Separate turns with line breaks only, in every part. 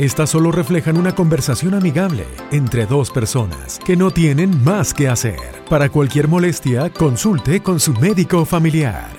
Estas solo reflejan una conversación amigable entre dos personas que no tienen más que hacer. Para cualquier molestia, consulte con su médico familiar.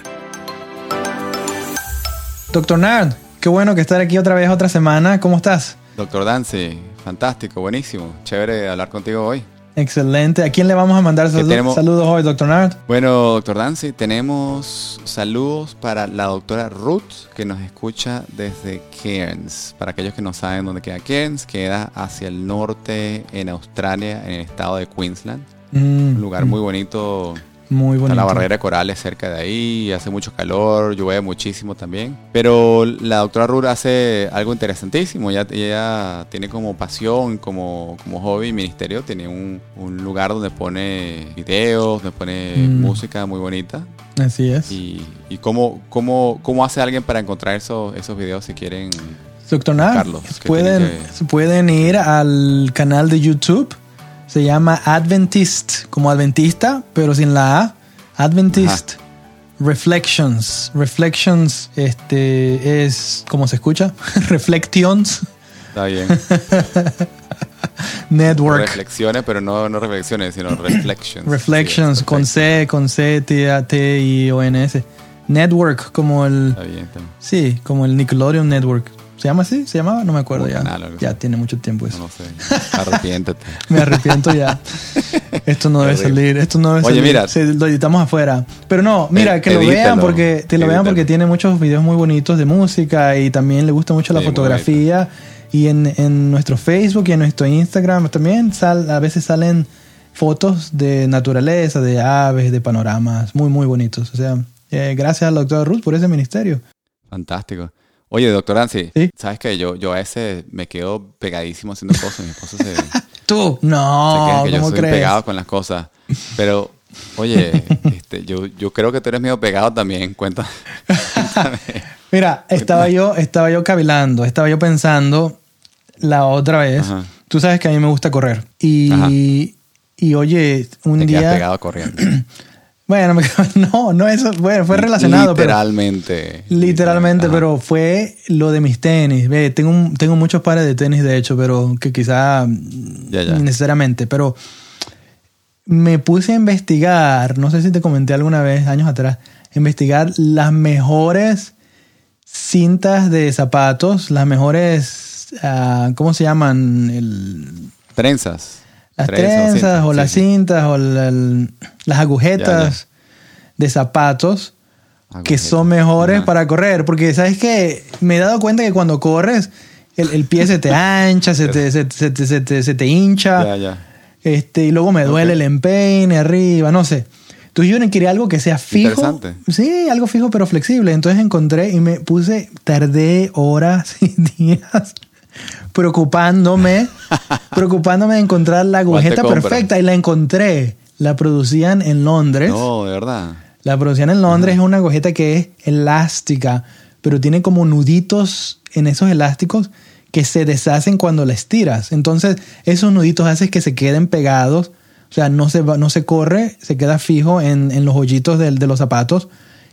Doctor Nard, qué bueno que estar aquí otra vez otra semana. ¿Cómo estás?
Doctor Dancy, fantástico, buenísimo. Chévere hablar contigo hoy.
Excelente. ¿A quién le vamos a mandar saludos,
tenemos?
saludos hoy, doctor Nard?
Bueno, doctor Dancy, tenemos saludos para la doctora Ruth, que nos escucha desde Cairns. Para aquellos que no saben dónde queda Cairns, queda hacia el norte en Australia, en el estado de Queensland.
Mm,
Un lugar muy bonito.
Muy
Está
bonito.
la barrera de corales cerca de ahí, hace mucho calor, llueve muchísimo también. Pero la doctora Ruth hace algo interesantísimo. Ella, ella tiene como pasión, como, como hobby ministerio, tiene un, un lugar donde pone videos, donde pone
Mm.
música muy bonita.
Así es.
Y, y cómo, cómo, cómo hace alguien para encontrar esos, esos videos si quieren.
Doctor
¿qué
pueden,
que-
pueden ir al canal de YouTube. Se llama Adventist, como adventista, pero sin la A. Adventist Reflections. Reflections este, es, ¿cómo se escucha? Reflections
Está bien.
Network.
Reflexiones, pero no, no reflexiones, sino reflections.
Reflections
Sí,
con C, con C, T, A, T, I, O, N, S. Network, como el.
Está bien, está bien.
Sí, como el Nickelodeon Network. ¿Se llama así? ¿Se llamaba? No me acuerdo ya.
canal
ya tiene mucho tiempo eso.
No, sé. Arrepiéntete.
Me arrepiento ya. Esto no debe salir. Esto no debe
Oye,
salir.
mira.
Se- lo editamos afuera. Pero no, mira,
Eh,
que lo vean porque te lo vean porque tiene muchos videos muy bonitos de música y también le gusta mucho la
Sí,
fotografía. Y en, en nuestro Facebook y en nuestro Instagram también sal, a veces salen fotos de naturaleza, de aves, de panoramas muy, muy bonitos. O sea, eh, gracias a la doctora Ruth por ese ministerio.
Fantástico. Oye, doctor Nancy,
Sí.
¿sabes qué? Yo, yo a veces me quedo pegadísimo haciendo cosas. Mi esposo se, se
Tú, no,
que yo
¿cómo
soy
crees?
pegado con las cosas. Pero, oye, este, yo, yo creo que tú eres medio pegado también. Cuenta. cuéntame.
Mira, estaba yo, estaba yo cavilando, estaba yo pensando la otra vez.
Ajá.
Tú sabes que a mí me gusta correr. Y, y oye, un
Te
día.
pegado corriendo.
Bueno, no, no eso, bueno, fue relacionado, pero.
Literalmente.
Literalmente,
Ajá.
pero fue lo de mis tenis. Ve, tengo, un- tengo muchos pares de tenis, de hecho, pero que quizá
Ya, ya.
necesariamente. Pero me puse a investigar, no sé si te comenté alguna vez, años atrás, investigar las mejores cintas de zapatos, las mejores, ah, ¿cómo se llaman? El-
Trenzas.
Las
Trenzas
o las
sí.
cintas o la- el- las agujetas de zapatos que son mejores
Ajá.
para correr. Porque, ¿sabes qué? Me he dado cuenta que cuando corres, el, el pie se te ancha, se te, se, se te- se te- se te hincha.
Ya, ya.
Este, y luego me duele el empeine arriba, no sé. Entonces yo quería algo que sea fijo. Sí, algo fijo pero flexible. Entonces encontré y me puse, tardé horas y días preocupándome, preocupándome de encontrar la
¿Cuál te
agujeta perfecta y la encontré. La producían en Londres.
No, de verdad.
La producción en Londres es una agujeta que es elástica, pero tiene como nuditos en esos elásticos que se deshacen cuando la estiras. Entonces, esos nuditos hacen que se queden pegados. O sea, no se, va- no se corre, se queda fijo en, en los hoyitos del- de, los zapatos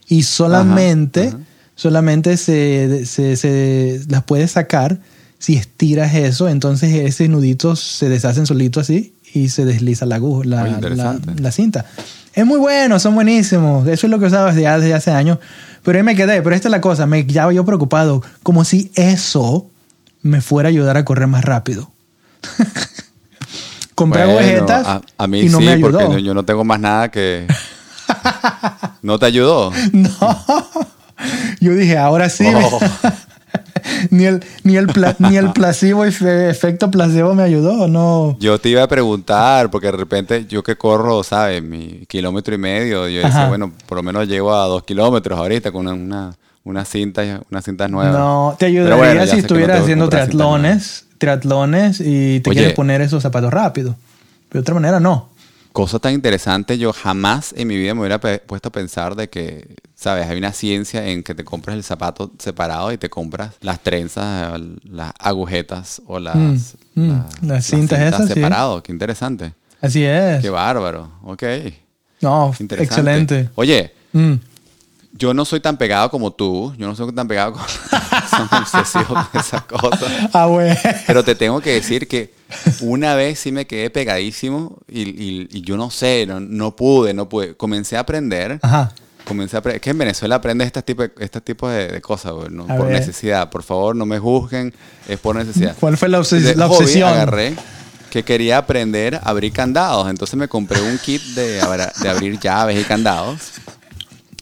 y solamente,
ajá.
solamente se, se- se las puedes sacar si estiras eso. Entonces, esos nuditos se deshacen solitos así y se desliza la, aguja, la,
Oye,
la, la cinta. Es muy bueno, son buenísimos. Eso es lo que usaba desde, desde hace años. Pero ahí me quedé. Pero esta es la cosa. Me quedaba yo preocupado. Como si eso me fuera a ayudar a correr más rápido. Compré
Bueno,
agujetas
a, a mí
y no
sí,
me ayudó.
porque yo no tengo más nada que... ¿No te ayudó?
No. Yo dije, ahora sí.
Oh.
ni, el, ni, el pla- ni el placebo, efe- efecto placebo me ayudó. No.
Yo te iba a preguntar, porque de repente yo que corro, ¿sabes? Mi kilómetro y medio, yo
Ajá.
decía, bueno, por lo menos llego a dos kilómetros ahorita con una, una, una cinta, una cinta nueva.
No, te ayudaría
bueno,
si
no
estuvieras haciendo triatlones, triatlones y te
Oye.
quieres poner esos zapatos rápido. De otra manera, no.
Cosa tan interesante, yo jamás en mi vida me hubiera puesto a pensar de que, sabes, hay una ciencia en que te compras el zapato separado y te compras las trenzas, las agujetas o las,
Mm, mm, las cintas esas, sí.
separado. Qué interesante.
Así es.
Qué bárbaro. Ok.
No, excelente.
Oye,
Mm.
yo no soy tan pegado como tú. Yo no soy tan pegado con... Son obsesivos con esas cosas.
Ah, bueno.
Pero te tengo que decir que una vez sí me quedé pegadísimo y, y- y yo no sé, no, no pude, no pude. Comencé a aprender.
Ajá.
Comencé a aprender. Es que en Venezuela aprendes este tipo de, este tipo de, de cosas, güey, ¿no? Por
ver.
necesidad. Por favor, no me juzguen. Es por necesidad.
¿Cuál fue la, obses-
De
la
hobby
obsesión?
agarré que quería aprender a abrir candados. Entonces me compré un kit de abrir llaves y candados.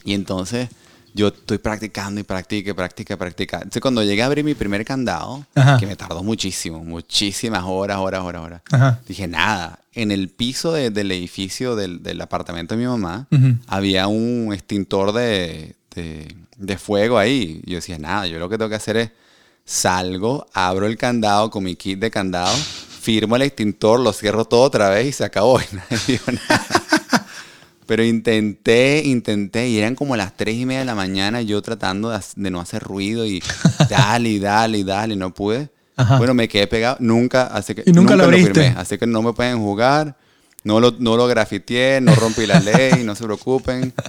Y entonces yo estoy practicando y practique, practique, practica. Entonces cuando llegué a abrir mi primer candado,
Ajá.
que me tardó muchísimo, muchísimas horas, horas, horas, horas.
Ajá.
Dije, nada, en el piso de- del edificio del, del apartamento de mi mamá había un extintor de, de- de fuego ahí. Yo decía, nada, yo lo que tengo que hacer es salgo, abro el candado con mi kit de candado, firmo el extintor, lo cierro todo otra vez y se acabó. Y nadie vio nada. Pero intenté, intenté, y eran como las tres y media de la mañana, yo tratando de, no hacer ruido y dale, dale, dale, y no pude.
Ajá.
Bueno, me quedé pegado, nunca, así que
¿Y nunca lo abriste?
firmé, así que no me pueden jugar, no lo, no lo grafiteé, no rompí la ley, no se preocupen.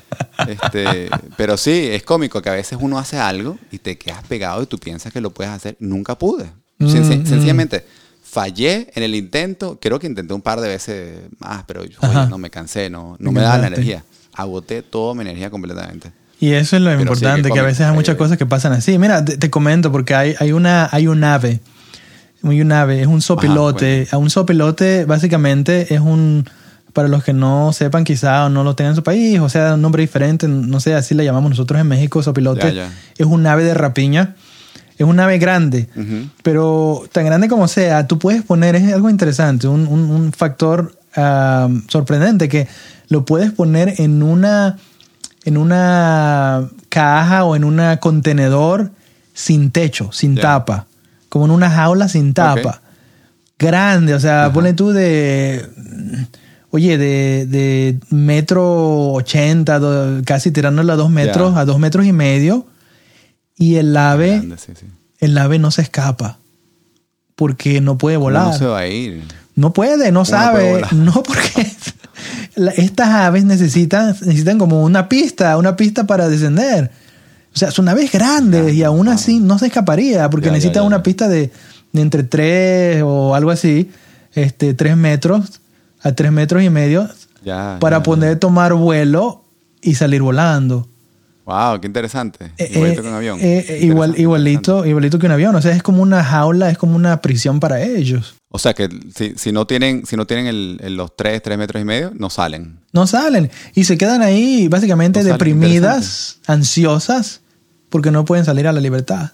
Este, pero sí, es cómico que a veces uno hace algo y te quedas pegado y tú piensas que lo puedes hacer. Nunca pude.
Mm, mm.
Sencillamente, fallé en el intento, creo que intenté un par de veces más, pero oye,
Ajá.
no me cansé, no, no me daba la energía. Agoté toda mi energía completamente.
Y eso es lo
Pero
importante, que a veces hay muchas cosas que pasan así. Mira, te, te comento porque hay, hay, una, hay un ave. Hay un ave, es un sopilote. A un sopilote básicamente es un, para los que no sepan quizá o no lo tengan en su país, o sea, un nombre diferente, no sé, así le llamamos nosotros en México, sopilote.
Ya, ya.
Es un ave de rapiña. Es un ave grande, pero tan grande como sea, tú puedes poner, es algo interesante, un, un- un factor ah, sorprendente que lo puedes poner en una, en una caja o en un contenedor sin techo, sin tapa, como en una jaula sin tapa. Grande, o sea, ponle tú de, oye, de, de metro ochenta, casi tirándole a dos metros, a dos metros y medio, y el ave,
Grande, sí, sí.
el ave no se escapa porque no puede
¿Cómo
volar.
No se va a ir.
No puede, no
¿Cómo no puede
sabe. No, porque estas aves necesitan, necesitan como una pista, una pista para descender. O sea, son aves grandes y aún así no se escaparía porque
Ya, ya,
una pista de, de entre 3 o algo así, este, 3 metros a 3 metros y medio para poder tomar vuelo y salir volando.
Wow, qué interesante.
Eh,
Igualito
eh,
que un avión.
eh, igual, igualito, igualito que un avión. O sea, es como una jaula, es como una prisión para ellos.
O sea que si, si no tienen, si no tienen el- el- los 3, 3 metros y medio, no salen.
No salen. Y se quedan ahí básicamente
No
deprimidas, ansiosas, porque no pueden salir a la libertad.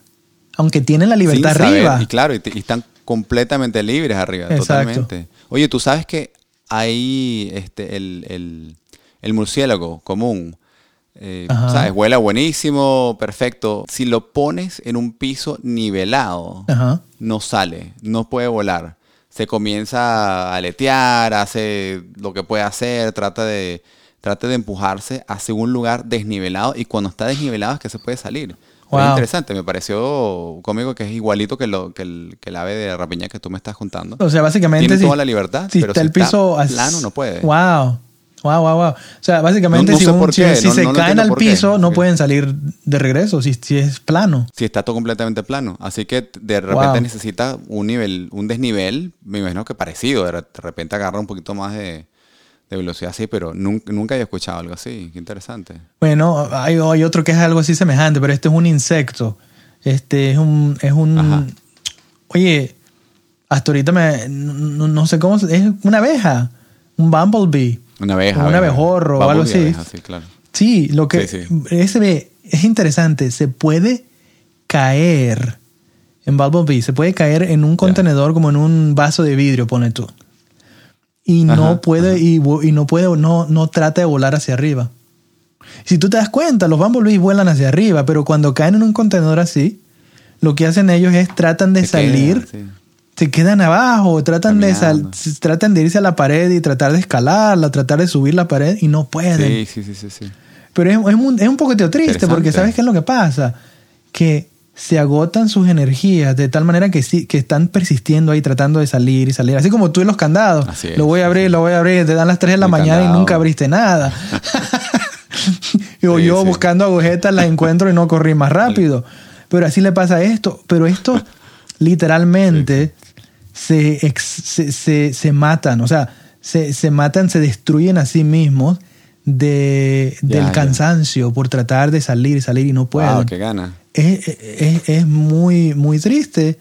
Aunque tienen la libertad
Sin saber,
arriba.
Y claro, y, están completamente libres arriba,
Exacto.
totalmente. Oye, tú sabes que hay este, el, el- el murciélago común. Eh. ¿Sabes? Vuela buenísimo, perfecto. Si lo pones en un piso nivelado,
Ajá.
no sale, no puede volar. Se comienza a aletear, hace lo que puede hacer, trata de, trata de empujarse hacia un lugar desnivelado y cuando está desnivelado es que se puede salir.
Wow.
Es interesante, me pareció cómico que es igualito que, lo, que, el, que el ave de rapiña que tú me estás contando.
O sea, básicamente.
Tiene
si-
toda la libertad,
si
pero
está
si
el piso
está plano no puede.
Wow. Wow, wow, wow. O sea, básicamente,
No- no
si,
sé
un-
por
si-
qué,
si
no-
se caen al
qué.
piso, no pueden salir de regreso si, si es plano.
Si está todo completamente plano. Así que de repente
Wow.
necesita un nivel, un desnivel, me imagino que parecido. De re- de repente agarra un poquito más de, de velocidad así, pero nunca, nunca había escuchado algo así. Qué interesante.
Bueno, hay, hay otro que es algo así semejante, pero este es un insecto. Este es un. Es un
Ajá.
oye, hasta ahorita me. No, no sé cómo. Es una abeja. Un bumblebee.
Una abeja.
Un
abeja.
abejorro o algo así.
abeja, sí, claro.
Sí, lo que.
Sí, sí.
Es interesante. Se puede caer en Bumblebee. Se puede caer en un contenedor como en un vaso de vidrio, pone tú. Y no
Ajá,
puede, y, no puede, no, no trata de volar hacia arriba. Si tú te das cuenta, los bumblebees vuelan hacia arriba, pero cuando caen en un contenedor así, lo que hacen ellos es tratan de
Se queda,
salir,
sí.
Se quedan abajo, tratan de, sal-
Caminando.
tratan de irse a la pared y tratar de escalarla, tratar de subir la pared y no pueden.
Sí, sí, sí, sí, sí.
Pero es, es un, es un poquito triste porque. ¿sabes qué es lo que pasa? Que se agotan sus energías de tal manera que, sí, que están persistiendo ahí tratando de salir y salir. Así como tú y los candados.
Así es,
lo voy a abrir, lo voy a abrir. Te dan las 3 de la
El
mañana y nunca abriste nada. o
Sí,
yo
sí.
buscando agujetas las encuentro y no corrí más rápido. Pero así le pasa a esto. Pero esto literalmente se, ex- se, se- se matan. O sea, se, se matan, se destruyen a sí mismos de, del cansancio por tratar de salir y salir y no pueden.
Wow, qué gana.
es, es- es muy, muy triste.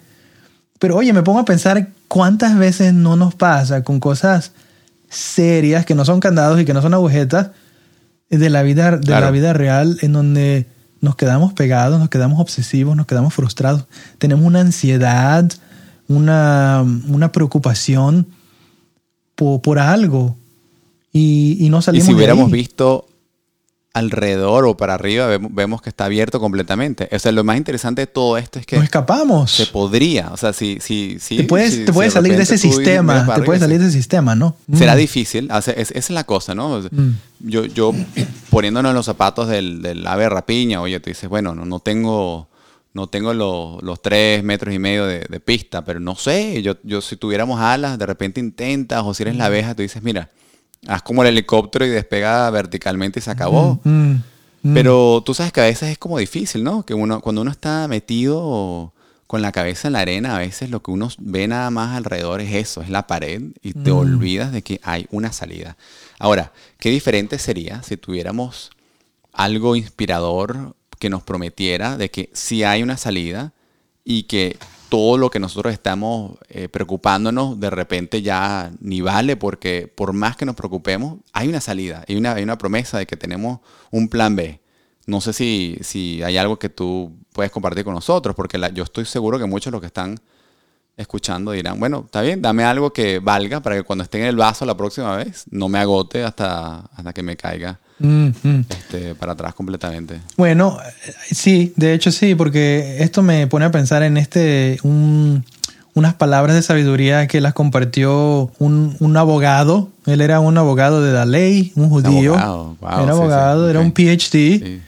Pero oye, me pongo a pensar cuántas veces no nos pasa con cosas serias que no son candados y que no son agujetas de la vida, de
Claro.
la vida real en donde nos quedamos pegados, nos quedamos obsesivos, nos quedamos frustrados. Tenemos una ansiedad, una, una preocupación por, por algo y, y no
Y
salimos
si
de
hubiéramos
ahí.
visto alrededor o para arriba, vemos, que está abierto completamente. O sea, lo más interesante de todo esto es que
Nos escapamos.
se podría. O sea, si, si, si,
te puedes,
si-
te puedes
si
salir de ese sistema. Te puedes salir de ese sistema, ¿no?
Será
Mm.
difícil, o sea, es- esa es la cosa, ¿no?
Mm.
Yo, yo poniéndonos en los zapatos del, del ave rapiña, oye, tú dices, bueno, no, no tengo, no tengo los, los tres metros y medio de, de pista, pero no sé, yo, yo si tuviéramos alas, de repente intentas, o si eres la abeja, tú dices, mira, haz como el helicóptero y despega verticalmente y se acabó.
Mm, mm.
Pero tú sabes que a veces es como difícil, ¿no? Que uno, cuando uno está metido con la cabeza en la arena, a veces lo que uno ve nada más alrededor es eso, es la pared y te
Mm.
olvidas de que hay una salida. Ahora, qué diferente sería si tuviéramos algo inspirador que nos prometiera de que sí hay una salida y que todo lo que nosotros estamos eh, preocupándonos de repente ya ni vale porque por más que nos preocupemos hay una salida, hay una, hay una promesa de que tenemos un plan B. No sé si, si hay algo que tú puedes compartir con nosotros porque yo estoy seguro que muchos de los que están escuchando dirán, bueno, está bien, dame algo que valga para que cuando esté en el vaso la próxima vez no me agote hasta, hasta que me caiga
Mm,
este, para atrás completamente.
Bueno, eh, sí, de hecho sí, porque esto me pone a pensar en este un- unas palabras de sabiduría que las compartió un, un abogado. Él era un abogado de la ley, un judío.
abogado, wow,
era
sí,
abogado,
sí,
era un PhD,
Sí,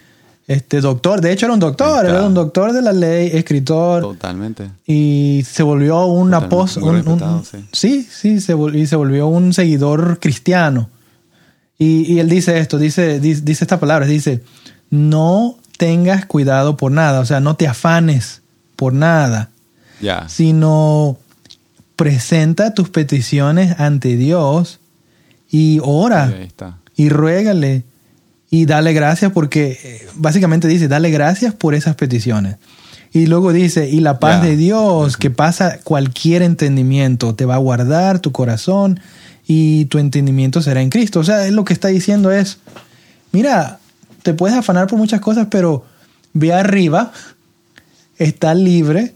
este doctor. De hecho era un doctor, era un doctor de la ley, escritor.
totalmente.
y se volvió un apóstol. un- un-
sí.
sí, sí, se vol- y se volvió un seguidor cristiano. Y, y él dice esto, dice, dice, dice estas palabras, dice, no tengas cuidado por nada, o sea, no te afanes por nada,
Ya.
sino presenta tus peticiones ante Dios y ora y ruégale y dale gracias porque eh, básicamente dice, dale gracias por esas peticiones. Y luego dice, y la paz de Dios que pasa cualquier entendimiento, te va a guardar tu corazón y tu entendimiento será en Cristo. O sea, él lo que está diciendo es, mira, te puedes afanar por muchas cosas, pero ve arriba, está libre,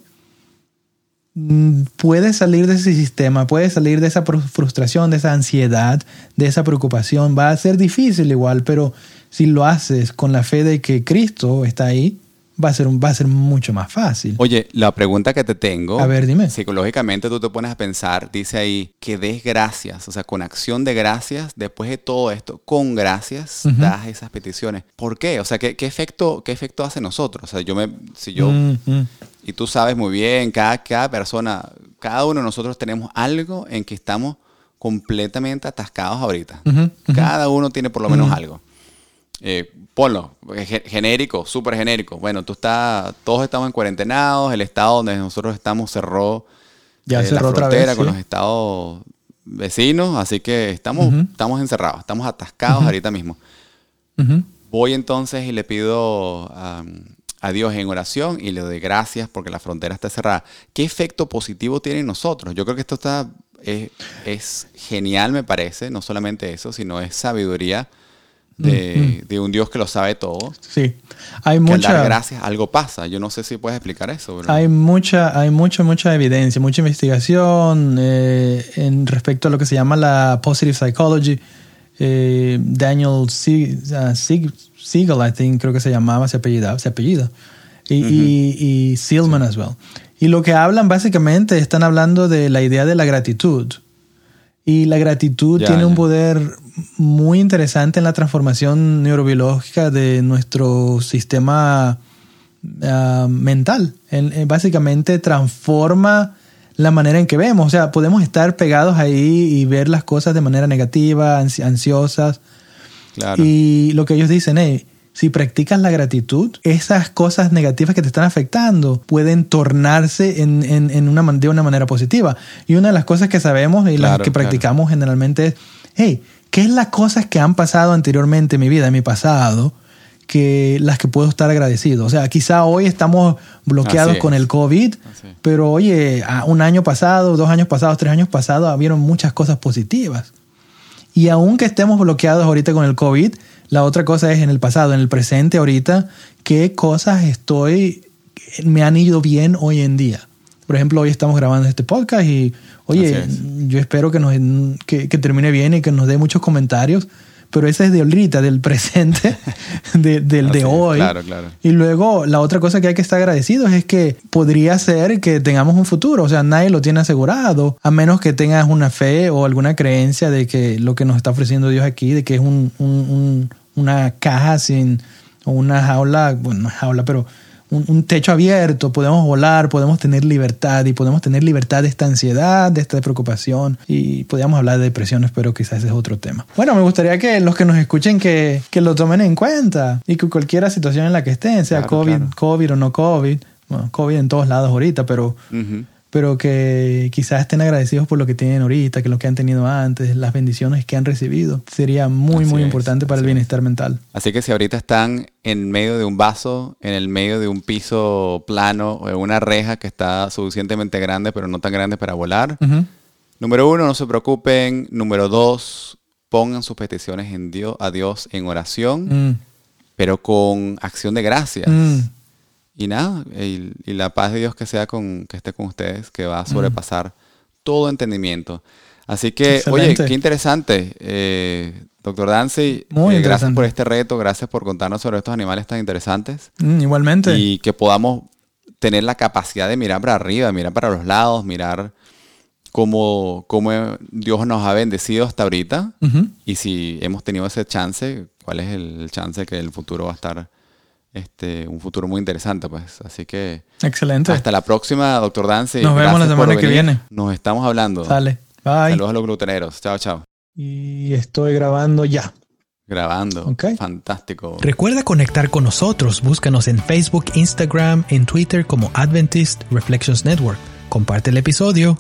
mm, puedes salir de ese sistema, puedes salir de esa fru- frustración, de esa ansiedad, de esa preocupación. Va a ser difícil igual, pero si lo haces con la fe de que Cristo está ahí, va a ser, un- va a ser mucho más fácil.
Oye, la pregunta que te tengo.
A ver, dime.
Psicológicamente tú te pones a pensar, dice ahí, que des gracias, o sea, con acción de gracias, después de todo esto, con gracias, das esas peticiones. ¿Por qué? O sea, ¿qué, qué efecto, ¿qué efecto hace nosotros? O sea, yo me, si yo, y tú sabes muy bien, cada, cada persona, cada uno de nosotros tenemos algo en que estamos completamente atascados ahorita. Cada uno tiene por lo menos algo. Eh, ponlo, ge- genérico, súper genérico. Bueno, tú estás, todos estamos en cuarentenados, el estado donde nosotros estamos cerró,
Ya
eh,
cerró
la
otra
frontera
vez,
con
sí.
los estados vecinos, así que estamos, estamos encerrados, estamos atascados ahorita mismo. Voy entonces y le pido a Dios en oración y le doy gracias porque la frontera está cerrada. ¿Qué efecto positivo tiene en nosotros? Yo creo que esto está es, es genial, me parece. No solamente eso, sino es sabiduría de, de un Dios que lo sabe todo.
Sí. Hay
Que al dar
mucha,
gracias algo pasa. Yo no sé si puedes explicar eso. bro.
hay mucha, hay mucha, mucha evidencia, mucha investigación eh, en respecto a lo que se llama la positive psychology. Eh, Daniel Sie- uh, Sieg- Siegel, I think, creo que se llamaba, se apellida, se apellida. Y, y, y Seelman as well. Y lo que hablan básicamente, están hablando de la idea de la gratitud. Y la gratitud
Ya,
tiene un
ya.
poder muy interesante en la transformación neurobiológica de nuestro sistema ah, mental. En- en- básicamente transforma la manera en que vemos. O sea, podemos estar pegados ahí y ver las cosas de manera negativa, ansi- ansiosas.
Claro.
Y lo que ellos dicen es, si practicas la gratitud, esas cosas negativas que te están afectando pueden tornarse en, en- en una, de una manera positiva. Y una de las cosas que sabemos y las que
claro.
practicamos generalmente es, hey, ¿qué es las cosas que han pasado anteriormente en mi vida, en mi pasado, que las que puedo estar agradecido? O sea, quizá hoy estamos bloqueados
Así
con
es.
el COVID,
es.
pero oye, un año pasado, dos años pasados, tres años pasados, habieron muchas cosas positivas. Y aunque estemos bloqueados ahorita con el COVID, la otra cosa es en el pasado, en el presente ahorita, qué cosas estoy, me han ido bien hoy en día. Por ejemplo, hoy estamos grabando este podcast y, oye,
es.
yo espero que, nos, que, que termine bien y que nos dé muchos comentarios, pero ese es de ahorita, del presente, de- del de hoy.
Claro, claro.
Y luego la otra cosa que hay que estar agradecidos es que podría ser que tengamos un futuro, o sea, nadie lo tiene asegurado, a menos que tengas una fe o alguna creencia de que lo que nos está ofreciendo Dios aquí, de que es un, un- un- una caja sin, o una jaula, bueno, no es jaula, pero un, un techo abierto, podemos volar, podemos tener libertad y podemos tener libertad de esta ansiedad, de esta preocupación y podríamos hablar de depresiones, pero quizás ese es otro tema. Bueno, me gustaría que los que nos escuchen que, que lo tomen en cuenta y que cualquier situación en la que estén, sea
Claro,
COVID,
claro.
COVID o no COVID, bueno, COVID en todos lados ahorita, pero. Pero que quizás estén agradecidos por lo que tienen ahorita, que lo que han tenido antes, las bendiciones que han recibido. Sería muy,
Así
muy
es,
importante para el
es.
bienestar mental.
Así que si ahorita están en medio de un vaso, en el medio de un piso plano o en una reja que está suficientemente grande, pero no tan grande para volar, número uno, no se preocupen. Número dos, pongan sus peticiones en Dios, a Dios en oración,
Mm,
pero con acción de gracias.
mm.
Y nada, y, y la paz de Dios que sea con, que esté con ustedes, que va a sobrepasar todo entendimiento. Así que, oye, qué interesante. Eh, Doctor Dancy,
Muy
eh, gracias por este reto, gracias por contarnos sobre estos animales tan interesantes
Mm, igualmente.
y que podamos tener la capacidad de mirar para arriba, mirar para los lados, mirar cómo, cómo Dios nos ha bendecido hasta ahorita y si hemos tenido ese chance, cuál es el chance que el futuro va a estar, este, un futuro muy interesante, pues. Así que
Excelente.
hasta la próxima, doctor Dancy.
Nos vemos la semana que viene.
Nos estamos hablando.
Sale. Bye.
Saludos a los gluteneros. Chao, chao.
Y estoy grabando ya.
Grabando.
Ok.
Fantástico.
Recuerda conectar con nosotros. Búscanos en Facebook, Instagram, en Twitter como Adventist Reflections Network. Comparte el episodio.